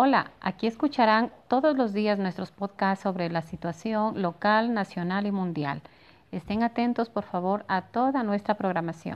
Hola, aquí escucharán todos los días nuestros podcasts sobre la situación local, nacional y mundial. Estén atentos, por favor, a toda nuestra programación.